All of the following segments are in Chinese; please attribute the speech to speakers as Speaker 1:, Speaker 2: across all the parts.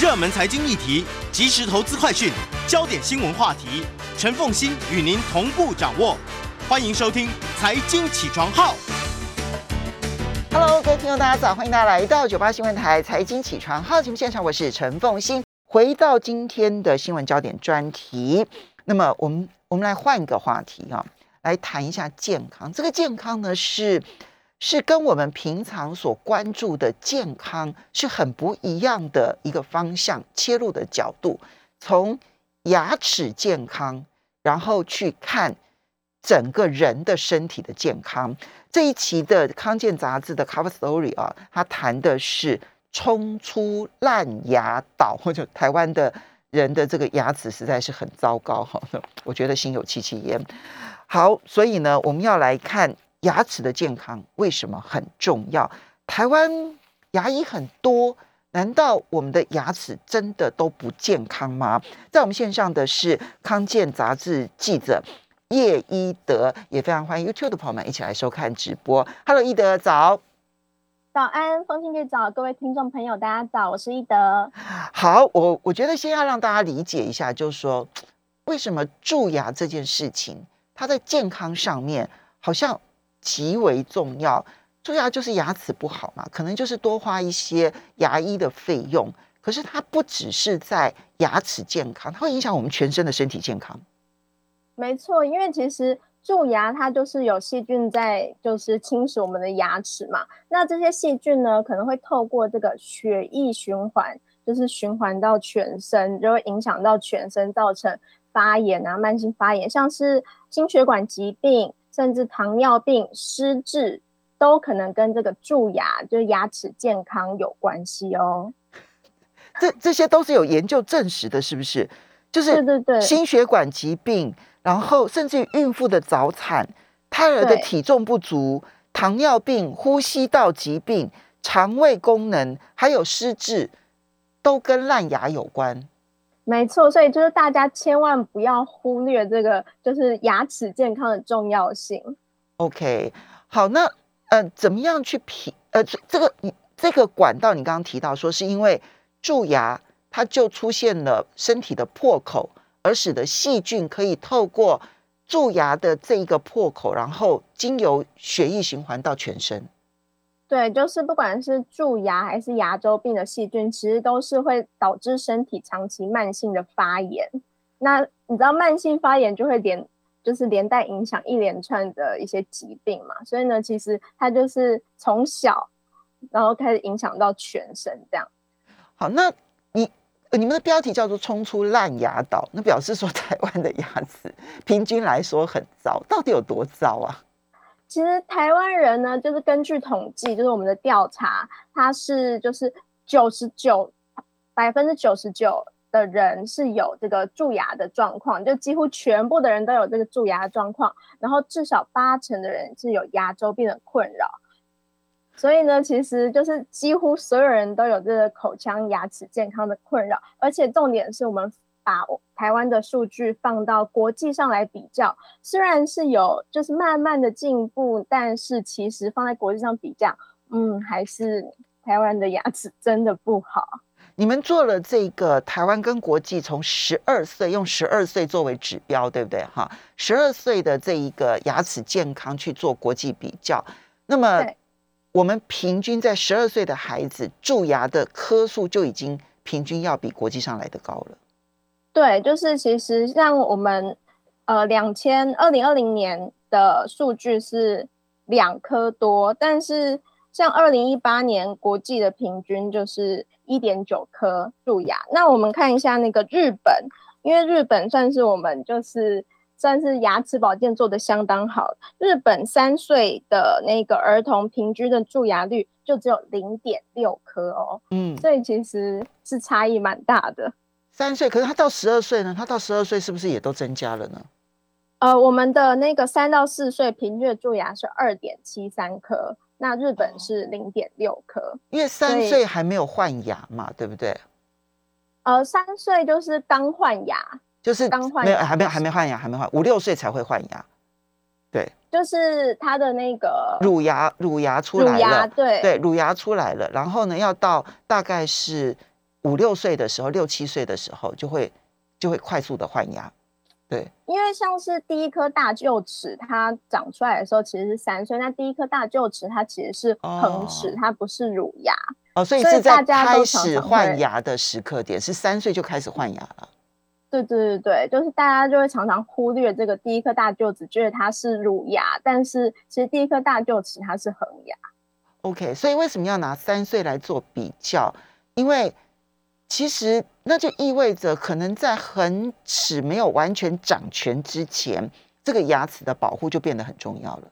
Speaker 1: 热门财经议题、即时投资快讯、焦点新闻话题，陈凤馨与您同步掌握。欢迎收听《财经起床号》。
Speaker 2: Hello，各位听众，大家早，欢迎大家来到九八新闻台《财经起床号》节目现场，我是陈凤馨。回到今天的新闻焦点专题，那么我们我们来换一个话题啊，来谈一下健康。这个健康呢是。是跟我们平常所关注的健康是很不一样的一个方向，切入的角度，从牙齿健康，然后去看整个人的身体的健康。这一期的康健杂志的 cover story 啊，它谈的是冲出烂牙岛，或者台湾的人的这个牙齿实在是很糟糕哈，我觉得心有戚戚焉。好，所以呢，我们要来看。牙齿的健康为什么很重要？台湾牙医很多，难道我们的牙齿真的都不健康吗？在我们线上的是康健杂志记者叶一德，也非常欢迎 YouTube 的朋友们一起来收看直播。Hello，一德早，
Speaker 3: 早安，凤馨姐早，各位听众朋友大家早，我是一德。
Speaker 2: 好，我我觉得先要让大家理解一下，就是说为什么蛀牙这件事情，它在健康上面好像。极为重要，蛀牙就是牙齿不好嘛，可能就是多花一些牙医的费用。可是它不只是在牙齿健康，它会影响我们全身的身体健康。
Speaker 3: 没错，因为其实蛀牙它就是有细菌在，就是侵蚀我们的牙齿嘛。那这些细菌呢，可能会透过这个血液循环，就是循环到全身，就会影响到全身，造成发炎啊，慢性发炎，像是心血管疾病。甚至糖尿病、失智都可能跟这个蛀牙，就是牙齿健康有关系哦。
Speaker 2: 这这些都是有研究证实的，是不是？就是对对对，心血管疾病，然后甚至于孕妇的早产、胎儿的体重不足、糖尿病、呼吸道疾病、肠胃功能，还有失智，都跟烂牙有关。
Speaker 3: 没错，所以就是大家千万不要忽略这个，就是牙齿健康的重要性。
Speaker 2: OK，好，那呃，怎么样去评？呃，这个这个管道，你刚刚提到说是因为蛀牙，它就出现了身体的破口，而使得细菌可以透过蛀牙的这一个破口，然后经由血液循环到全身。
Speaker 3: 对，就是不管是蛀牙还是牙周病的细菌，其实都是会导致身体长期慢性的发炎。那你知道慢性发炎就会连，就是连带影响一连串的一些疾病嘛。所以呢，其实它就是从小，然后开始影响到全身这样。
Speaker 2: 好，那你你们的标题叫做“冲出烂牙岛”，那表示说 台湾的牙齿平均来说很糟，到底有多糟啊？
Speaker 3: 其实台湾人呢，就是根据统计，就是我们的调查，它是就是九十九百分之九十九的人是有这个蛀牙的状况，就几乎全部的人都有这个蛀牙的状况，然后至少八成的人是有牙周病的困扰，所以呢，其实就是几乎所有人都有这个口腔牙齿健康的困扰，而且重点是我们。把台湾的数据放到国际上来比较，虽然是有就是慢慢的进步，但是其实放在国际上比较，嗯，还是台湾的牙齿 真的不好。
Speaker 2: 你们做了这个台湾跟国际从十二岁用十二岁作为指标，对不对？哈，十二岁的这一个牙齿健康去做国际比较，那么我们平均在十二岁的孩子蛀牙的颗数就已经平均要比国际上来的高了。
Speaker 3: 对，就是其实像我们，呃，两千二零二零年的数据是两颗多，但是像二零一八年国际的平均就是一点九颗蛀牙。那我们看一下那个日本，因为日本算是我们就是算是牙齿保健做的相当好，日本三岁的那个儿童平均的蛀牙率就只有零点六颗哦，嗯，所以其实是差异蛮大的。
Speaker 2: 三岁，可是他到十二岁呢？他到十二岁是不是也都增加了呢？
Speaker 3: 呃，我们的那个三到四岁平均的蛀牙是二点七三颗，那日本是零点六颗。
Speaker 2: 因为三岁还没有换牙嘛，对不对？
Speaker 3: 呃，三岁就是刚换牙，
Speaker 2: 就是刚换，没有，还没有，还没换牙，还没换，五六岁才会换牙。对，
Speaker 3: 就是他的那个
Speaker 2: 乳牙，乳牙出来了，
Speaker 3: 对
Speaker 2: 对，乳牙出来了，然后呢，要到大概是。五六岁的时候，六七岁的时候就会就会快速的换牙。对，
Speaker 3: 因为像是第一颗大臼齿，它长出来的时候其实是三岁。那第一颗大臼齿它其实是恒齿，哦、它不是乳牙。
Speaker 2: 哦，所以是在开始换牙的时刻点，是三岁就开始换牙了。
Speaker 3: 对对对对，就是大家就会常常忽略这个第一颗大臼齿，觉得它是乳牙，但是其实第一颗大臼齿它是恒牙。
Speaker 2: OK，所以为什么要拿三岁来做比较？因为其实那就意味着，可能在恒齿没有完全长全之前，这个牙齿的保护就变得很重要了。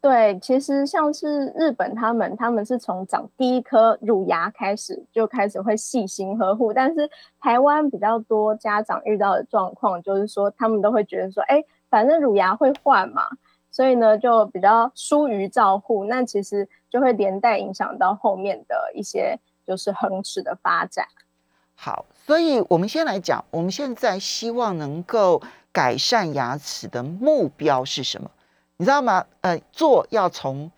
Speaker 3: 对，其实像是日本他们，他们是从长第一颗乳牙开始就开始会细心呵护，但是台湾比较多家长遇到的状况就是说，他们都会觉得说，哎，反正乳牙会换嘛，所以呢就比较疏于照护，那其实就会连带影响到后面的一些就是恒齿的发展。
Speaker 2: 好，所以我们先来讲，我们现在希望能够改善牙齿的目标是什么？你知道吗？呃，做要从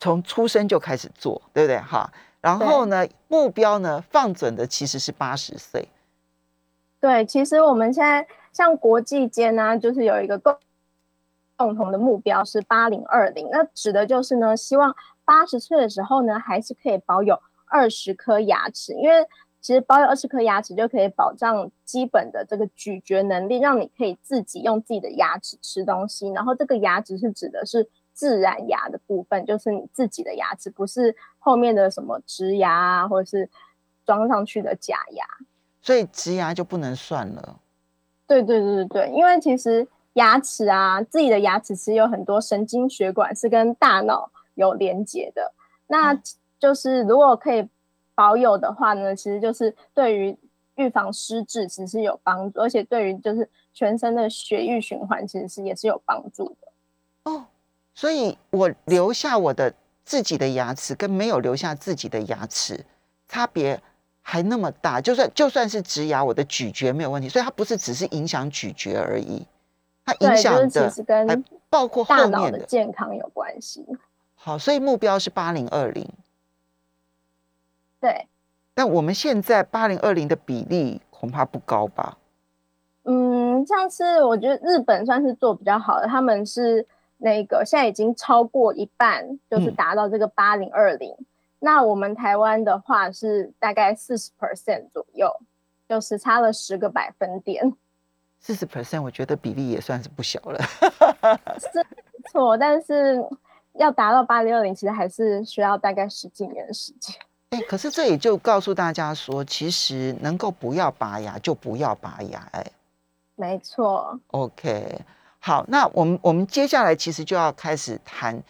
Speaker 2: 从出生就开始做，对不对？哈，然后呢，目标呢放准的其实是八十岁。
Speaker 3: 对，其实我们现在像国际间呢，就是有一个共共同的目标是八零二零，那指的就是呢，希望八十岁的时候呢，还是可以保有二十颗牙齿，因为。其实保有二十颗牙齿就可以保障基本的这个咀嚼能力，让你可以自己用自己的牙齿吃东西。然后这个牙齿是指的是自然牙的部分，就是你自己的牙齿，不是后面的什么植牙啊，或者是装上去的假牙。
Speaker 2: 所以植牙就不能算了。
Speaker 3: 对对对对对，因为其实牙齿啊，自己的牙齿其实有很多神经血管是跟大脑有连接的。那就是如果可以。保有的话呢，其实就是对于预防失智其实是有帮助，而且对于就是全身的血液循环其实是也是有帮助的。
Speaker 2: 哦，所以我留下我的自己的牙齿跟没有留下自己的牙齿差别还那么大，就算就算是植牙，我的咀嚼没有问题，所以它不是只是影响咀嚼而已，它影响的
Speaker 3: 其实跟
Speaker 2: 包括
Speaker 3: 大脑的健康有关系。
Speaker 2: 好，所以目标是八零二零。
Speaker 3: 对，
Speaker 2: 但我们现在八零二零的比例恐怕不高吧？
Speaker 3: 嗯，上次我觉得日本算是做比较好的，他们是那个现在已经超过一半，就是达到这个八零二零。那我们台湾的话是大概四十 percent 左右，就是差了十个百分点。
Speaker 2: 四十 percent，我觉得比例也算是不小了。
Speaker 3: 是错，但是要达到八零二零，其实还是需要大概十几年的时间。
Speaker 2: 哎，可是这也就告诉大家说，其实能够不要拔牙就不要拔牙。哎，
Speaker 3: 没错。
Speaker 2: OK，好，那我们我们接下来其实就要开始谈，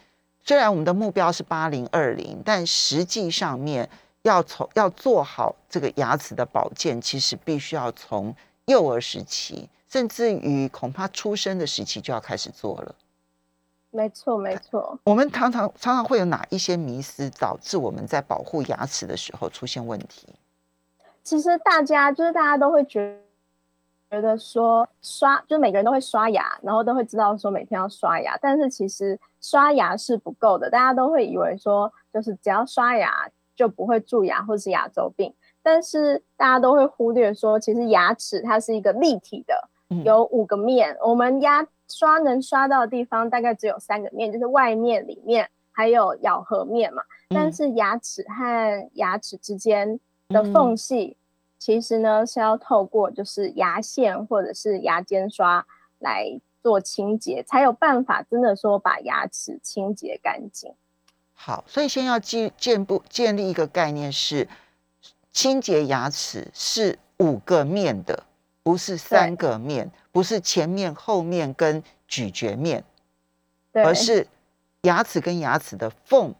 Speaker 2: 虽然我们的目标是八零二零，但实际上面要从要做好这个牙齿的保健，其实必须要从幼儿时期，甚至于恐怕出生的时期就要开始做了。
Speaker 3: 没错，没错。
Speaker 2: 我们常常常常会有哪一些迷思，导致我们在保护牙齿的时候出现问题？
Speaker 3: 其实大家就是大家都会觉觉得说刷，就每个人都会刷牙，然后都会知道说每天要刷牙，但是其实刷牙是不够的。大家都会以为说，就是只要刷牙就不会蛀牙或是牙周病，但是大家都会忽略说，其实牙齿它是一个立体的，有五个面，嗯、我们牙。刷能刷到的地方大概只有三个面，就是外面、里面还有咬合面嘛。但是牙齿和牙齿之间的缝隙，其实呢是要透过就是牙线或者是牙间刷来做清洁，才有办法真的说把牙齿清洁干净。
Speaker 2: 好，所以先要建建不建立一个概念是，清洁牙齿是五个面的。不是三个面，不是前面、后面跟咀嚼面，而是牙齿跟牙齿的缝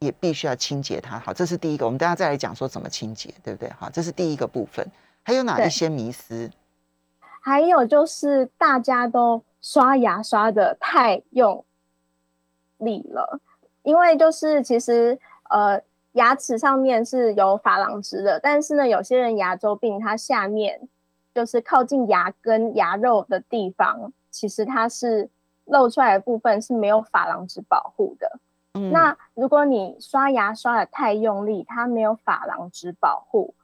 Speaker 2: 也必须要清洁它。好，这是第一个。我们等下再来讲说怎么清洁，对不对？好，这是第一个部分。还有哪一些迷思？
Speaker 3: 还有就是大家都刷牙刷的太用力了，因为就是其实呃牙齿上面是有珐琅质的，但是呢有些人牙周病它下面。就是靠近牙根、牙肉的地方，其实它是露出来的部分是没有珐琅质保护的。嗯。那如果你刷牙刷的太用力，它没有珐琅质保护，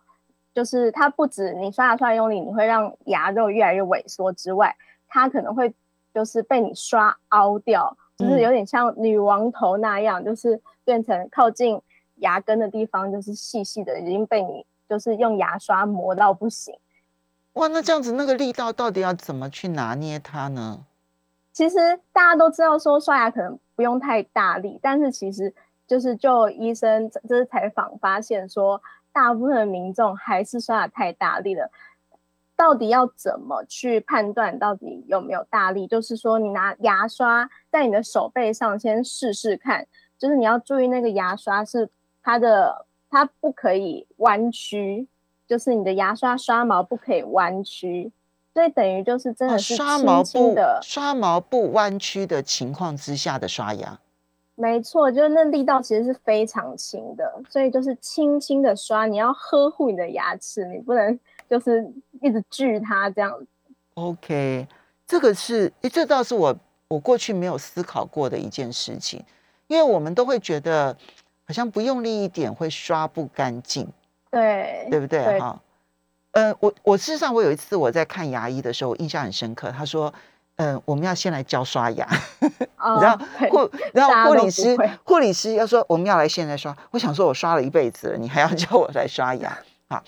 Speaker 3: 就是它不止你刷牙刷用力，你会让牙肉越来越萎缩之外，它可能会就是被你刷凹掉，就是有点像女王头那样，嗯、就是变成靠近牙根的地方就是细细的，已经被你就是用牙刷磨到不行。
Speaker 2: 哇，那这样子那个力道到底要怎么去拿捏它呢？
Speaker 3: 其实大家都知道说刷牙可能不用太大力，但是其实就是就医生这是采访发现说，大部分的民众还是刷牙太大力了。到底要怎么去判断到底有没有大力？就是说你拿牙刷在你的手背上先试试看，就是你要注意那个牙刷是它的，它不可以弯曲。就是你的牙刷刷毛不可以弯曲，所以等于就是真的是刷毛不
Speaker 2: 刷毛不弯曲的情况之下的刷牙，
Speaker 3: 没错，就是那力道其实是非常轻的，所以就是轻轻的刷，你要呵护你的牙齿，你不能就是一直锯它这样子。
Speaker 2: OK，这个是诶，这倒是我我过去没有思考过的一件事情，因为我们都会觉得好像不用力一点会刷不干净。
Speaker 3: 对，
Speaker 2: 对不对？哈，嗯，我我事实上我有一次我在看牙医的时候，我印象很深刻。他说，嗯、呃，我们要先来教刷牙，哦、你知道护，然后护理师护理师要说我们要来现在刷。我想说，我刷了一辈子了，你还要 叫我来刷牙？好，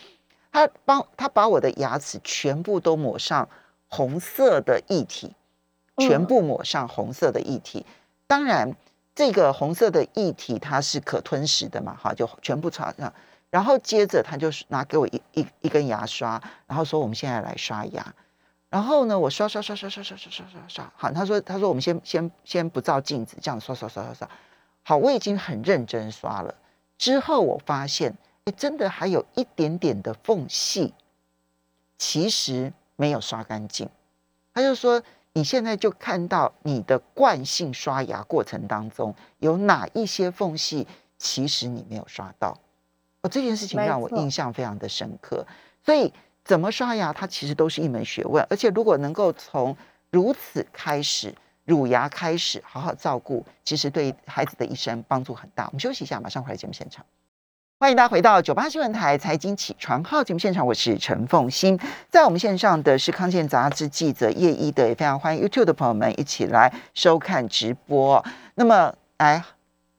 Speaker 2: 他帮他把我的牙齿全部都抹上红色的液体，全部抹上红色的液体。嗯、当然，这个红色的液体它是可吞食的嘛，哈，就全部擦上。然后接着他就拿给我一一一根牙刷，然后说我们现在来刷牙。然后呢，我刷刷刷刷刷刷刷刷刷刷。好，他说他说我们先先先不照镜子，这样刷刷刷刷刷。好，我已经很认真刷了。之后我发现，哎，真的还有一点点的缝隙，其实没有刷干净。他就说你现在就看到你的惯性刷牙过程当中有哪一些缝隙，其实你没有刷到。哦，这件事情让我印象非常的深刻，所以怎么刷牙，它其实都是一门学问。而且如果能够从如此开始，乳牙开始好好照顾，其实对孩子的一生帮助很大。我们休息一下，马上回来节目现场。欢迎大家回到九八新闻台财经起床号节目现场，我是陈凤欣。在我们线上的是康健杂志记者叶一德，也非常欢迎 YouTube 的朋友们一起来收看直播。那么，来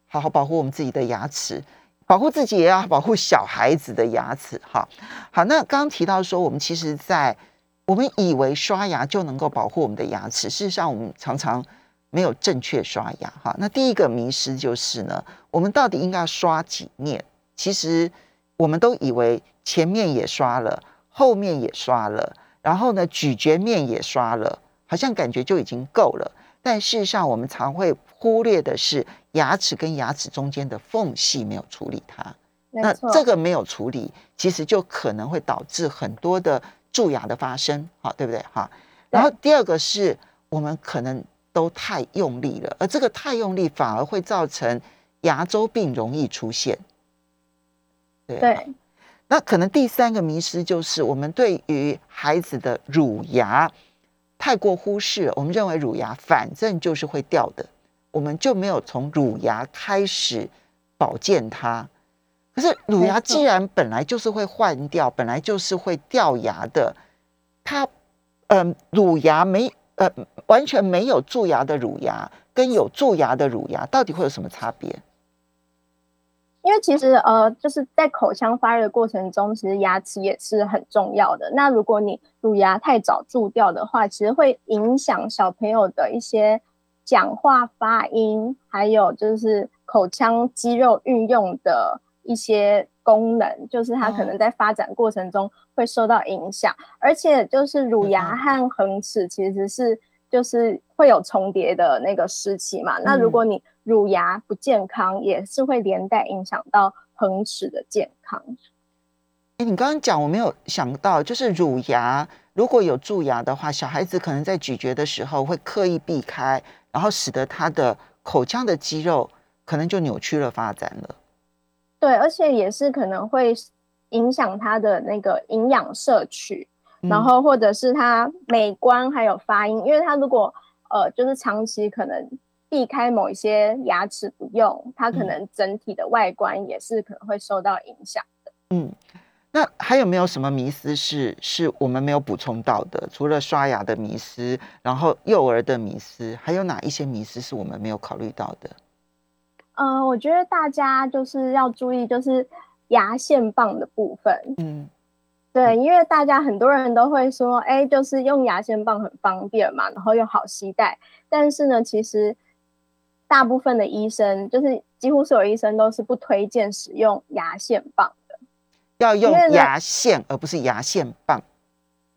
Speaker 2: 好好保护我们自己的牙齿。保护自己也要保护小孩子的牙齿，哈，好。那刚刚提到说，我们其实，在我们以为刷牙就能够保护我们的牙齿，事实上，我们常常没有正确刷牙，哈。那第一个迷失就是呢，我们到底应该要刷几面？其实我们都以为前面也刷了，后面也刷了，然后呢，咀嚼面也刷了，好像感觉就已经够了。但事实上，我们常会忽略的是牙齿跟牙齿中间的缝隙没有处理它。那这个没有处理，其实就可能会导致很多的蛀牙的发生，好，对不对？哈。然后第二个是我们可能都太用力了，而这个太用力反而会造成牙周病容易出现。对。对。那可能第三个迷失就是我们对于孩子的乳牙。太过忽视了，我们认为乳牙反正就是会掉的，我们就没有从乳牙开始保健它。可是乳牙既然本来就是会换掉，本来就是会掉牙的，它，嗯、呃，乳牙没呃完全没有蛀牙的乳牙，跟有蛀牙的乳牙到底会有什么差别？
Speaker 3: 因为其实呃，就是在口腔发育的过程中，其实牙齿也是很重要的。那如果你乳牙太早蛀掉的话，其实会影响小朋友的一些讲话发音，还有就是口腔肌肉运用的一些功能，就是它可能在发展过程中会受到影响。而且就是乳牙和恒齿其实是就是会有重叠的那个时期嘛。那如果你乳牙不健康，也是会连带影响到恒齿的健康。
Speaker 2: 哎，你刚刚讲，我没有想到，就是乳牙如果有蛀牙的话，小孩子可能在咀嚼的时候会刻意避开，然后使得他的口腔的肌肉可能就扭曲了发展了。
Speaker 3: 对，而且也是可能会影响他的那个营养摄取，嗯、然后或者是他美观还有发音，因为他如果呃，就是长期可能。避开某一些牙齿不用，它可能整体的外观也是可能会受到影响的。
Speaker 2: 嗯，那还有没有什么迷思是是我们没有补充到的？除了刷牙的迷思，然后幼儿的迷思，还有哪一些迷思是我们没有考虑到的？
Speaker 3: 嗯、呃，我觉得大家就是要注意，就是牙线棒的部分。嗯，对，因为大家很多人都会说，哎，就是用牙线棒很方便嘛，然后又好携带。但是呢，其实大部分的医生，就是几乎所有医生都是不推荐使用牙线棒。
Speaker 2: 要用牙线，而不是牙线棒。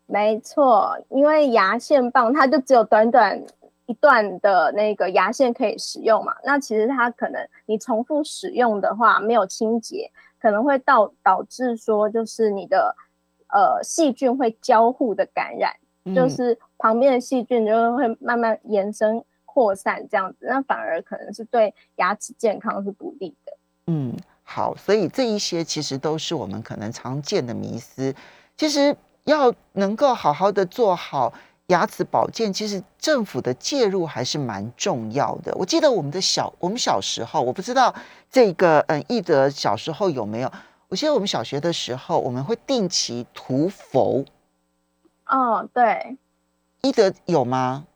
Speaker 3: 没错，因为牙线棒它就只有短短一段的那个牙线可以使用嘛。那其实它可能你重复使用的话，没有清洁，可能会导导致说就是你的呃细菌会交互的感染，嗯、就是旁边的细菌就会慢慢延伸扩散这样子，那反而可能是对牙齿健康是不利的。嗯。
Speaker 2: 好，所以这一些其实都是我们可能常见的迷思。其实要能够好好的做好牙齿保健，其实政府的介入还是蛮重要的。我记得我们的小，我们小时候，我不知道这个嗯，易德小时候有没有？我记得我们小学的时候，我们会定期涂氟。
Speaker 3: 哦，对，
Speaker 2: 懿德有吗？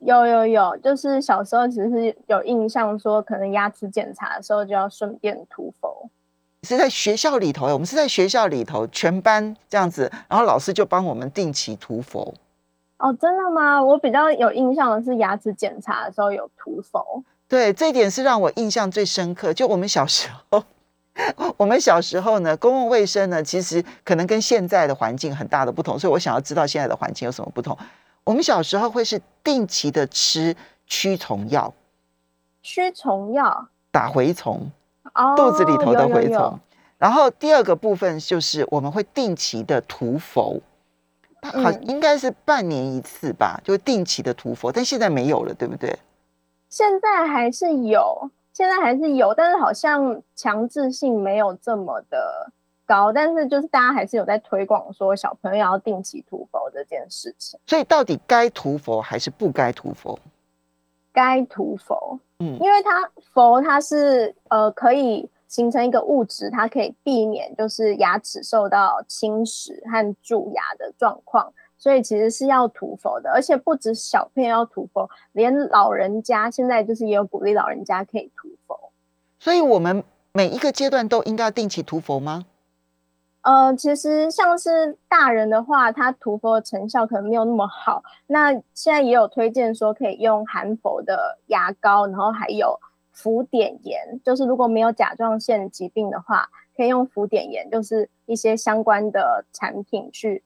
Speaker 3: 有有有，就是小时候只是有印象，说可能牙齿检查的时候就要顺便涂氟。
Speaker 2: 是在学校里头，我们是在学校里头，全班这样子，然后老师就帮我们定期涂氟。
Speaker 3: 哦，真的吗？我比较有印象的是牙齿检查的时候有涂氟。
Speaker 2: 对，这一点是让我印象最深刻。就我们小时候，我们小时候呢，公共卫生呢，其实可能跟现在的环境很大的不同，所以我想要知道现在的环境有什么不同。我们小时候会是定期的吃驱虫药，
Speaker 3: 驱虫药
Speaker 2: 打蛔虫，哦，肚子里头的蛔虫。然后第二个部分就是我们会定期的涂氟，好，应该是半年一次吧，就定期的涂氟。但现在没有了，对不对？
Speaker 3: 现在还是有，现在还是有，但是好像强制性没有这么的。高，但是就是大家还是有在推广说小朋友要定期涂氟这件事情。
Speaker 2: 所以到底该涂氟还是不该涂氟？
Speaker 3: 该涂氟，嗯，因为它氟它是呃可以形成一个物质，它可以避免就是牙齿受到侵蚀和蛀牙的状况，所以其实是要涂氟的。而且不止小朋友要涂氟，连老人家现在就是也有鼓励老人家可以涂氟。
Speaker 2: 所以我们每一个阶段都应该要定期涂氟吗？
Speaker 3: 呃，其实像是大人的话，他涂氟的成效可能没有那么好。那现在也有推荐说可以用含氟的牙膏，然后还有氟碘盐，就是如果没有甲状腺疾病的话，可以用氟碘盐，就是一些相关的产品去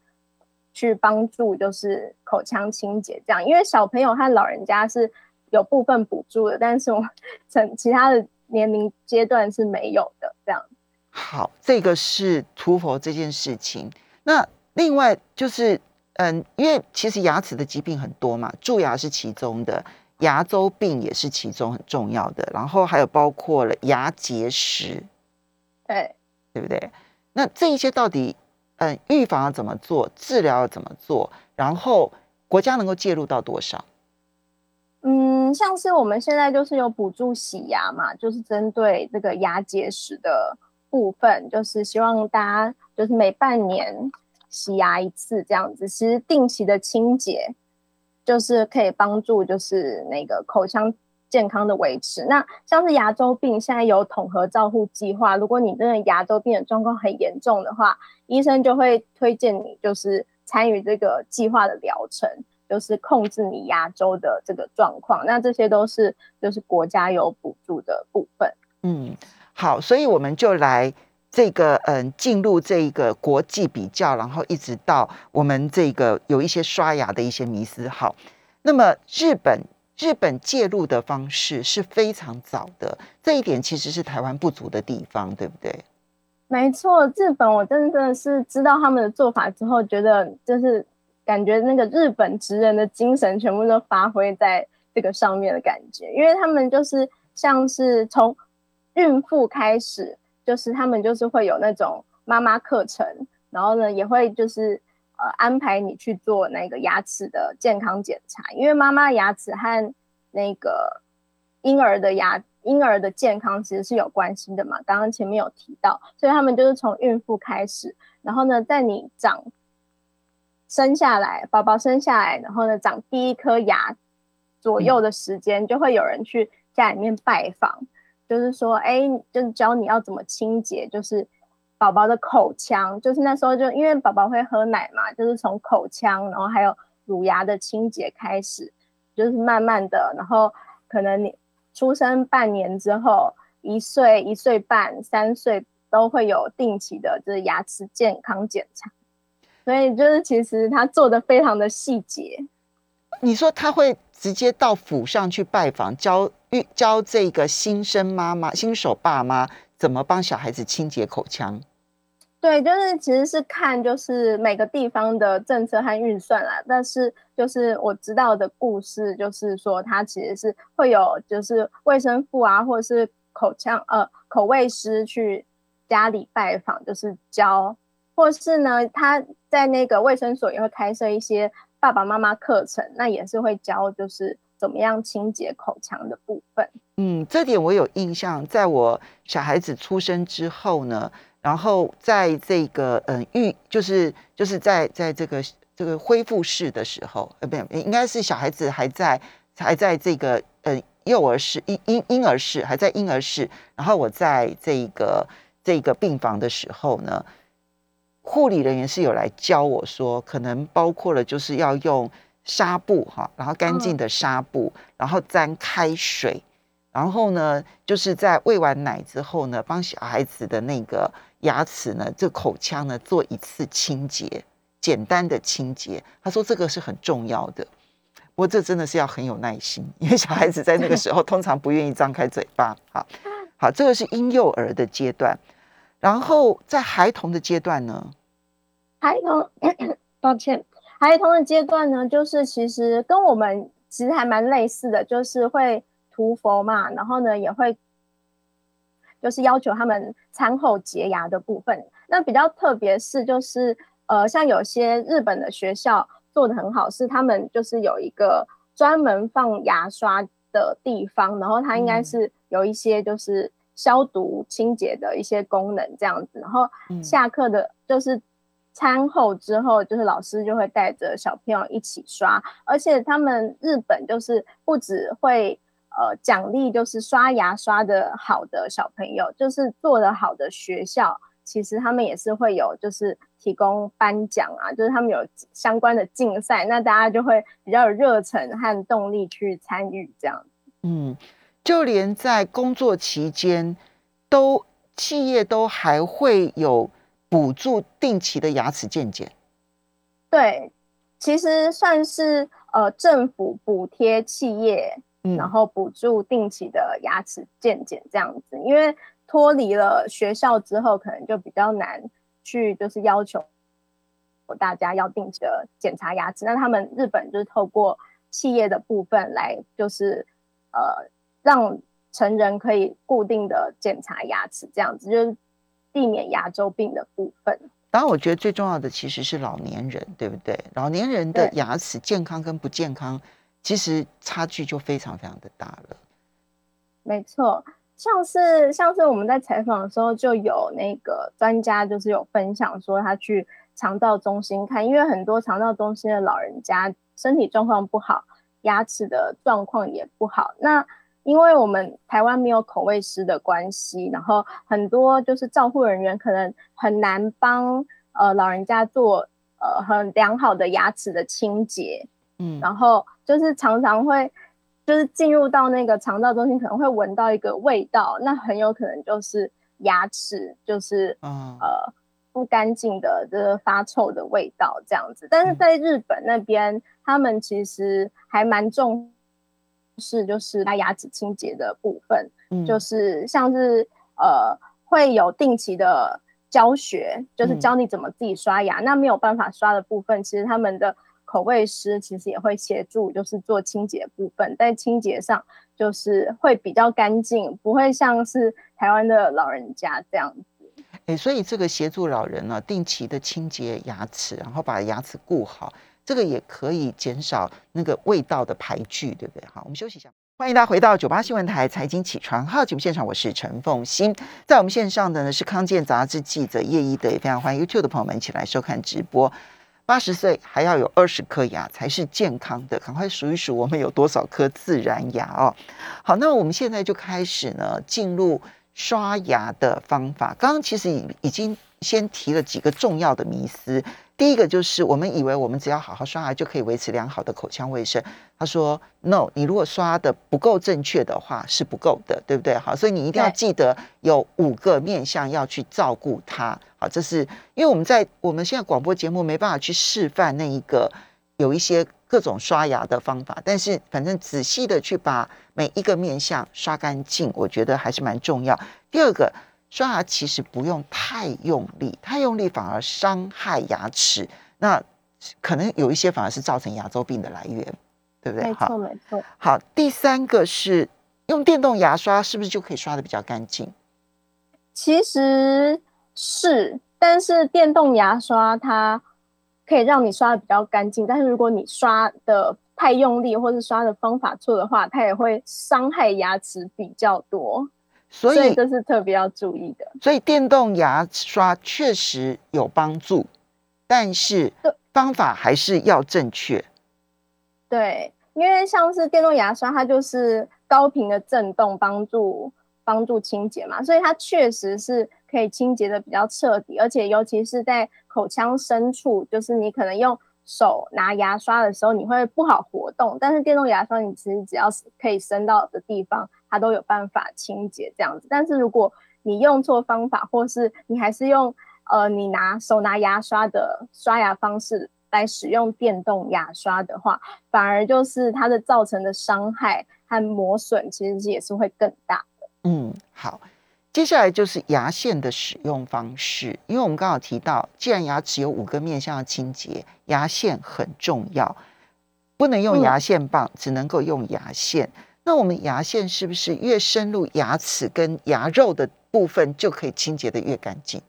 Speaker 3: 去帮助，就是口腔清洁这样。因为小朋友和老人家是有部分补助的，但是我 成其他的年龄阶段是没有的这样。
Speaker 2: 好，这个是涂佛这件事情。那另外就是，嗯，因为其实牙齿的疾病很多嘛，蛀牙是其中的，牙周病也是其中很重要的，然后还有包括了牙结石，
Speaker 3: 对，
Speaker 2: 对不对？那这一些到底，嗯，预防要怎么做，治疗要怎么做，然后国家能够介入到多少？
Speaker 3: 嗯，像是我们现在就是有补助洗牙嘛，就是针对这个牙结石的。部分就是希望大家就是每半年洗牙一次这样子，其实定期的清洁就是可以帮助就是那个口腔健康的维持。那像是牙周病，现在有统合照护计划，如果你真的牙周病的状况很严重的话，医生就会推荐你就是参与这个计划的疗程，就是控制你牙周的这个状况。那这些都是就是国家有补助的部分，嗯。
Speaker 2: 好，所以我们就来这个嗯，进入这一个国际比较，然后一直到我们这个有一些刷牙的一些迷思。好，那么日本日本介入的方式是非常早的，这一点其实是台湾不足的地方，对不对？
Speaker 3: 没错，日本我真的是知道他们的做法之后，觉得就是感觉那个日本职人的精神全部都发挥在这个上面的感觉，因为他们就是像是从。孕妇开始就是他们就是会有那种妈妈课程，然后呢也会就是呃安排你去做那个牙齿的健康检查，因为妈妈牙齿和那个婴儿的牙婴儿的健康其实是有关系的嘛。刚刚前面有提到，所以他们就是从孕妇开始，然后呢，在你长生下来，宝宝生下来，然后呢，长第一颗牙左右的时间，就会有人去家里面拜访，就是说，哎，就是教你要怎么清洁，就是宝宝的口腔，就是那时候就因为宝宝会喝奶嘛，就是从口腔，然后还有乳牙的清洁开始，就是慢慢的，然后可能你出生半年之后，一岁、一岁半、三岁都会有定期的，就是牙齿健康检查，所以就是其实他做的非常的细节。
Speaker 2: 你说他会直接到府上去拜访，教育教这个新生妈妈、新手爸妈怎么帮小孩子清洁口腔？
Speaker 3: 对，就是其实是看就是每个地方的政策和预算啦。但是就是我知道的故事，就是说他其实是会有就是卫生妇啊，或者是口腔呃口卫师去家里拜访，就是教，或是呢他在那个卫生所也会开设一些。爸爸妈妈课程，那也是会教，就是怎么样清洁口腔的部分。
Speaker 2: 嗯，这点我有印象，在我小孩子出生之后呢，然后在这个嗯育，就是就是在在这个这个恢复室的时候，呃，不，应该是小孩子还在还在这个呃幼儿室婴婴婴儿室还在婴儿室，然后我在这个这个病房的时候呢。护理人员是有来教我说，可能包括了就是要用纱布哈，然后干净的纱布，然后沾开水，然后呢，就是在喂完奶之后呢，帮小孩子的那个牙齿呢，这口腔呢做一次清洁，简单的清洁。他说这个是很重要的，不过这真的是要很有耐心，因为小孩子在那个时候通常不愿意张开嘴巴。好，好，这个是婴幼儿的阶段。然后在孩童的阶段呢，
Speaker 3: 孩童，抱歉，孩童的阶段呢，就是其实跟我们其实还蛮类似的，就是会涂佛嘛，然后呢也会就是要求他们餐后洁牙的部分。那比较特别是就是呃，像有些日本的学校做的很好，是他们就是有一个专门放牙刷的地方，然后它应该是有一些就是。消毒清洁的一些功能这样子，然后下课的，就是餐后之后，就是老师就会带着小朋友一起刷，而且他们日本就是不止会呃奖励，就是刷牙刷的好的小朋友，就是做的好的学校，其实他们也是会有就是提供颁奖啊，就是他们有相关的竞赛，那大家就会比较有热忱和动力去参与这样。子，嗯。
Speaker 2: 就连在工作期间，都企业都还会有补助定期的牙齿健检。
Speaker 3: 对，其实算是呃政府补贴企业，嗯，然后补助定期的牙齿健检这样子。因为脱离了学校之后，可能就比较难去就是要求大家要定期的检查牙齿。那他们日本就是透过企业的部分来就是呃。让成人可以固定的检查牙齿，这样子就是避免牙周病的部分。
Speaker 2: 当然，我觉得最重要的其实是老年人，对不对？老年人的牙齿健康跟不健康，其实差距就非常非常的大了。
Speaker 3: 没错，像是像是我们在采访的时候，就有那个专家就是有分享说，他去肠道中心看，因为很多肠道中心的老人家身体状况不好，牙齿的状况也不好，那。因为我们台湾没有口味师的关系，然后很多就是照护人员可能很难帮呃老人家做呃很良好的牙齿的清洁，嗯，然后就是常常会就是进入到那个肠道中心，可能会闻到一个味道，那很有可能就是牙齿就是、嗯、呃不干净的这个发臭的味道这样子。但是在日本那边，嗯、他们其实还蛮重。是，就是他牙齿清洁的部分，嗯，就是像是呃会有定期的教学，就是教你怎么自己刷牙。嗯、那没有办法刷的部分，其实他们的口味师其实也会协助，就是做清洁部分。在清洁上，就是会比较干净，不会像是台湾的老人家这样子。
Speaker 2: 哎、欸，所以这个协助老人呢，定期的清洁牙齿，然后把牙齿顾好。这个也可以减少那个味道的排聚，对不对？好，我们休息一下。欢迎大家回到九八新闻台财经起床号节目现场，我是陈凤欣，在我们线上的呢是康健杂志记者叶一德，也非常欢迎 YouTube 的朋友们一起来收看直播。八十岁还要有二十颗牙才是健康的，赶快数一数我们有多少颗自然牙哦。好，那我们现在就开始呢进入刷牙的方法。刚刚其实已已经先提了几个重要的迷思。第一个就是我们以为我们只要好好刷牙就可以维持良好的口腔卫生。他说：“No，你如果刷的不够正确的话是不够的，对不对？好，所以你一定要记得有五个面向要去照顾它。好，这是因为我们在我们现在广播节目没办法去示范那一个有一些各种刷牙的方法，但是反正仔细的去把每一个面向刷干净，我觉得还是蛮重要。第二个。”刷牙其实不用太用力，太用力反而伤害牙齿。那可能有一些反而是造成牙周病的来源，对不对？
Speaker 3: 没错，没错。
Speaker 2: 好，第三个是用电动牙刷，是不是就可以刷的比较干净？
Speaker 3: 其实是，但是电动牙刷它可以让你刷的比较干净，但是如果你刷的太用力，或是刷的方法错的话，它也会伤害牙齿比较多。所以，这是特别要注意的。
Speaker 2: 所以电动牙刷确实有帮助，但是方法还是要正确。
Speaker 3: 对，因为像是电动牙刷，它就是高频的震动帮助帮助清洁嘛，所以它确实是可以清洁的比较彻底，而且尤其是在口腔深处，就是你可能用手拿牙刷的时候，你会不好活动，但是电动牙刷你其实只要是可以伸到的地方。它都有办法清洁这样子，但是如果你用错方法，或是你还是用呃你拿手拿牙刷的刷牙方式来使用电动牙刷的话，反而就是它的造成的伤害和磨损其实也是会更大的。
Speaker 2: 嗯，好，接下来就是牙线的使用方式，因为我们刚好提到，既然牙齿有五个面向的清洁，牙线很重要，不能用牙线棒，只能够用牙线。那我们牙线是不是越深入牙齿跟牙肉的部分就可以清洁得越干净？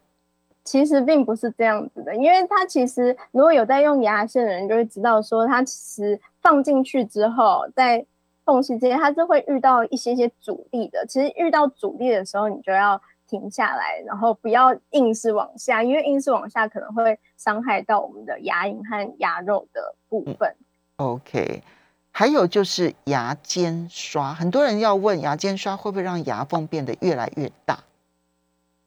Speaker 3: 其实并不是这样子的，因为它其实如果有在用牙线的人就会知道，说它其实放进去之后，在缝隙之间它是会遇到一些些阻力的。其实遇到阻力的时候，你就要停下来，然后不要硬是往下，因为硬是往下可能会伤害到我们的牙龈和牙肉的部分。
Speaker 2: 嗯，OK。还有就是牙间刷，很多人要问牙间刷会不会让牙缝变得越来越大？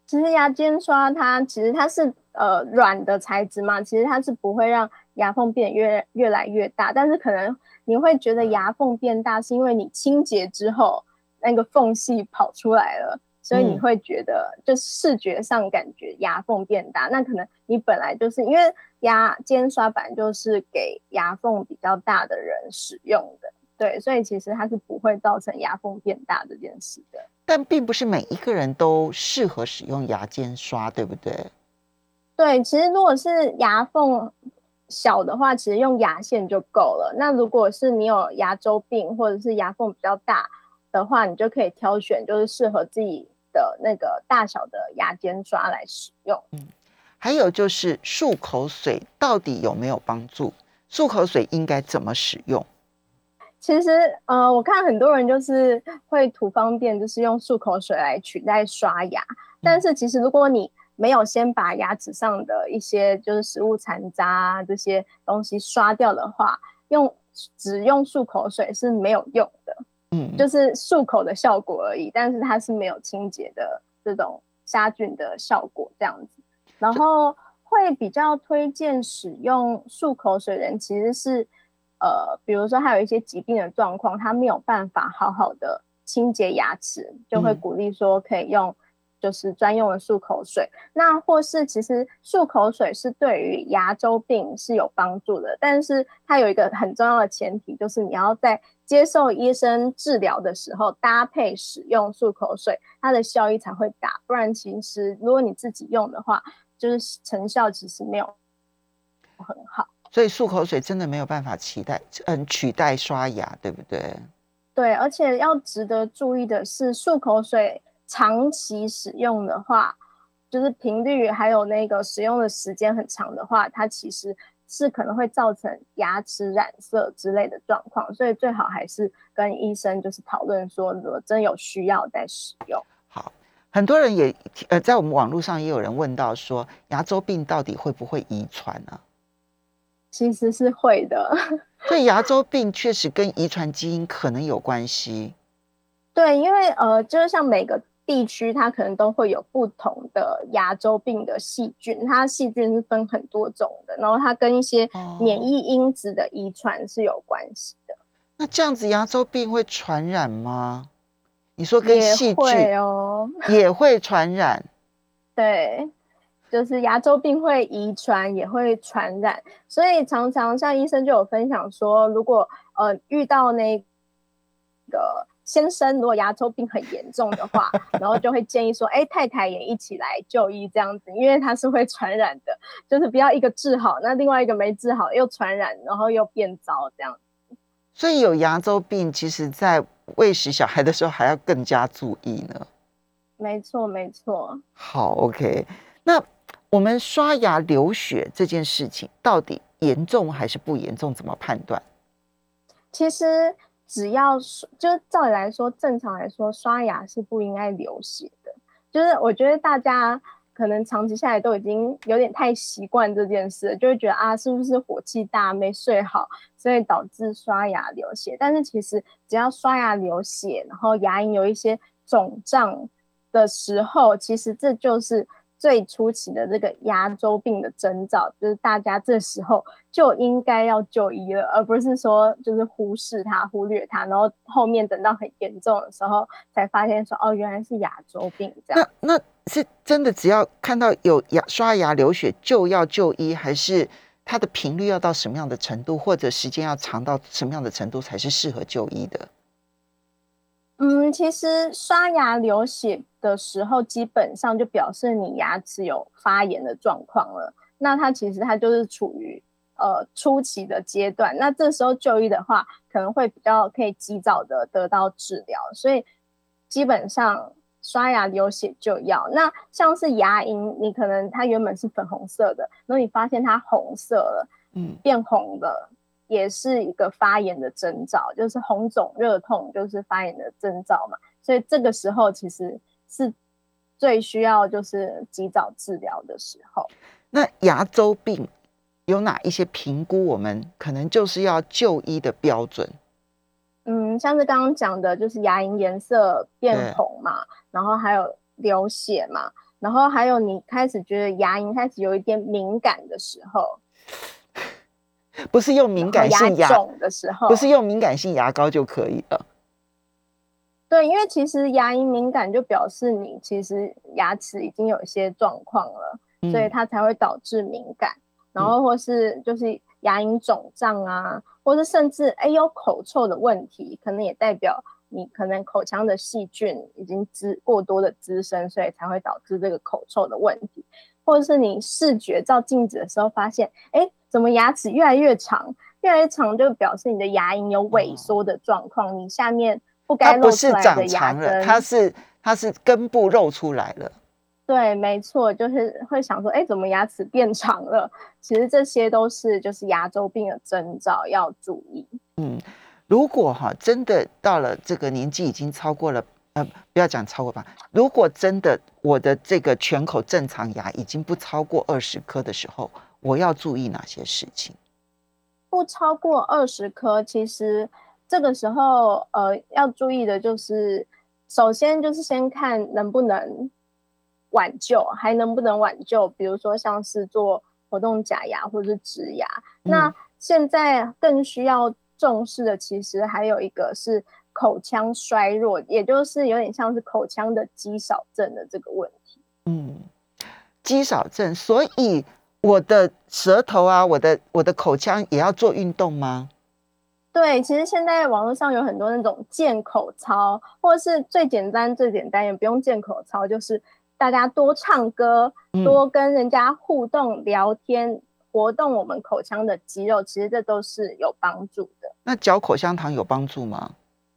Speaker 3: 其实牙间刷它其实它是呃软的材质嘛，其实它是不会让牙缝变得越越来越大，但是可能你会觉得牙缝变大，是因为你清洁之后那个缝隙跑出来了。所以你会觉得，就视觉上感觉牙缝变大，嗯、那可能你本来就是因为牙尖刷板就是给牙缝比较大的人使用的，对，所以其实它是不会造成牙缝变大这件事的。
Speaker 2: 但并不是每一个人都适合使用牙尖刷，对不对？
Speaker 3: 对，其实如果是牙缝小的话，其实用牙线就够了。那如果是你有牙周病或者是牙缝比较大的话，你就可以挑选就是适合自己。的那个大小的牙间刷来使用，
Speaker 2: 嗯，还有就是漱口水到底有没有帮助？漱口水应该怎么使用？
Speaker 3: 其实，呃，我看很多人就是会图方便，就是用漱口水来取代刷牙。但是，其实如果你没有先把牙齿上的一些就是食物残渣啊这些东西刷掉的话，用只用漱口水是没有用的。嗯，就是漱口的效果而已，但是它是没有清洁的这种杀菌的效果这样子。然后会比较推荐使用漱口水的人，其实是呃，比如说他有一些疾病的状况，他没有办法好好的清洁牙齿，就会鼓励说可以用。就是专用的漱口水，那或是其实漱口水是对于牙周病是有帮助的，但是它有一个很重要的前提，就是你要在接受医生治疗的时候搭配使用漱口水，它的效益才会大，不然其实如果你自己用的话，就是成效其实没有很好。
Speaker 2: 所以漱口水真的没有办法取代，嗯，取代刷牙，对不对？
Speaker 3: 对，而且要值得注意的是，漱口水。长期使用的话，就是频率还有那个使用的时间很长的话，它其实是可能会造成牙齿染色之类的状况，所以最好还是跟医生就是讨论说，如果真有需要再使用。
Speaker 2: 好，很多人也呃，在我们网络上也有人问到说，牙周病到底会不会遗传呢？
Speaker 3: 其实是会的，
Speaker 2: 所以牙周病确实跟遗传基因可能有关系。
Speaker 3: 对，因为呃，就是像每个。地区它可能都会有不同的牙周病的细菌，它细菌是分很多种的，然后它跟一些免疫因子的遗传是有关系的。哦。
Speaker 2: 那这样子牙周病会传染吗？你说跟细菌
Speaker 3: 会哦，
Speaker 2: 也会传染。
Speaker 3: 对，就是牙周病会遗传，也会传染，所以常常像医生就有分享说，如果呃遇到那个。先生如果牙周病很严重的话，然后就会建议说，哎，太太也一起来就医这样子，因为它是会传染的，就是不要一个治好，那另外一个没治好又传染，然后又变糟这样子。
Speaker 2: 所以有牙周病，其实在喂食小孩的时候还要更加注意呢。
Speaker 3: 没错，没错。
Speaker 2: 好，OK。那我们刷牙流血这件事情到底严重还是不严重？怎么判断？
Speaker 3: 其实。只要就照理来说，正常来说，刷牙是不应该流血的。就是我觉得大家可能长期下来都已经有点太习惯这件事，就会觉得啊，是不是火气大没睡好，所以导致刷牙流血？但是其实只要刷牙流血，然后牙龈有一些肿胀的时候，其实这就是。最初期的这个牙周病的征兆，就是大家这时候就应该要就医了，而不是说就是忽视它、忽略它，然后后面等到很严重的时候才发现说哦，原来是牙周病这样。
Speaker 2: 那那是真的，只要看到有牙刷牙流血就要就医，还是它的频率要到什么样的程度，或者时间要长到什么样的程度才是适合就医的？
Speaker 3: 嗯，其实刷牙流血的时候，基本上就表示你牙齿有发炎的状况了。那它其实它就是处于呃初期的阶段。那这时候就医的话，可能会比较可以及早的得到治疗。所以基本上刷牙流血就要。那像是牙龈，你可能它原本是粉红色的，然后你发现它红色了，嗯，变红了。也是一个发炎的征兆，就是红肿热痛，就是发炎的征兆嘛。所以这个时候其实是最需要就是及早治疗的时候。
Speaker 2: 那牙周病有哪一些评估？我们可能就是要就医的标准。
Speaker 3: 嗯，像是刚刚讲的，就是牙龈颜色变红嘛，然后还有流血嘛，然后还有你开始觉得牙龈开始有一点敏感的时候。
Speaker 2: 不是用敏感性牙
Speaker 3: 肿的时候，
Speaker 2: 不是用敏感性牙膏就可以了。
Speaker 3: 对，因为其实牙龈敏感就表示你其实牙齿已经有一些状况了，嗯、所以它才会导致敏感。然后或是就是牙龈肿胀啊，嗯、或是甚至哎有口臭的问题，可能也代表你可能口腔的细菌已经滋过多的滋生，所以才会导致这个口臭的问题。或者是你视觉照镜子的时候发现，哎。怎么牙齿越来越长，越来越长就表示你的牙龈有萎缩的状况，嗯、你下面不该露出来的牙根，
Speaker 2: 它是它是根部露出来了。
Speaker 3: 对，没错，就是会想说，哎，怎么牙齿变长了？其实这些都是就是牙周病的征兆，要注意。
Speaker 2: 嗯，如果哈真的到了这个年纪，已经超过了，呃，不要讲超过吧，如果真的我的这个全口正常牙已经不超过二十颗的时候。我要注意哪些事情？
Speaker 3: 不超过二十颗，其实这个时候呃要注意的就是，首先就是先看能不能挽救，还能不能挽救，比如说像是做活动假牙或者是植牙。嗯、那现在更需要重视的，其实还有一个是口腔衰弱，也就是有点像是口腔的肌少症的这个问题。
Speaker 2: 嗯，肌少症，所以。我的舌头啊，我的我的口腔也要做运动吗？
Speaker 3: 对，其实现在网络上有很多那种健口操，或者是最简单最简单也不用健口操，就是大家多唱歌，多跟人家互动聊天，嗯、活动我们口腔的肌肉，其实这都是有帮助的。
Speaker 2: 那嚼口香糖有帮助吗？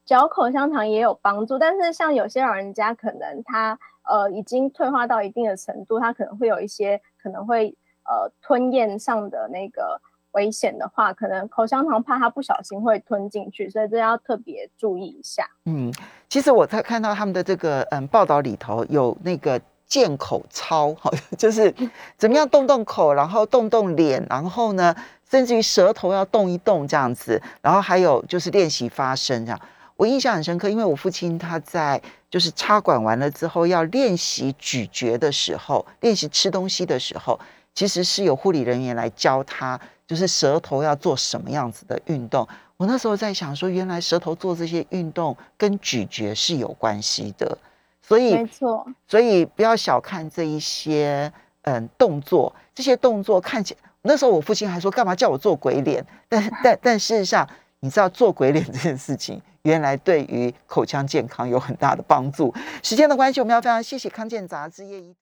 Speaker 3: 嚼口香糖也有帮助，但是像有些老人家可能他呃已经退化到一定的程度，他可能会有一些可能会。呃，吞咽上的那个危险的话，可能口香糖怕他不小心会吞进去，所以这要特别注意一下。
Speaker 2: 嗯，其实我在看到他们的这个嗯报道里头有那个健口操，好，就是 怎么样动动口，然后动动脸，然后呢，甚至于舌头要动一动这样子，然后还有就是练习发声这样。我印象很深刻，因为我父亲他在就是插管完了之后要练习咀嚼的时候，练习吃东西的时候，其实是有护理人员来教他，就是舌头要做什么样子的运动。我那时候在想说，原来舌头做这些运动跟咀嚼是有关系的，所以
Speaker 3: 没错，
Speaker 2: 所以不要小看这一些嗯动作，这些动作看起来，那时候我父亲还说干嘛叫我做鬼脸，但但但事实上。你知道做鬼脸这件事情，原来对于口腔健康有很大的帮助。时间的关系，我们要非常谢谢康健杂志叶一。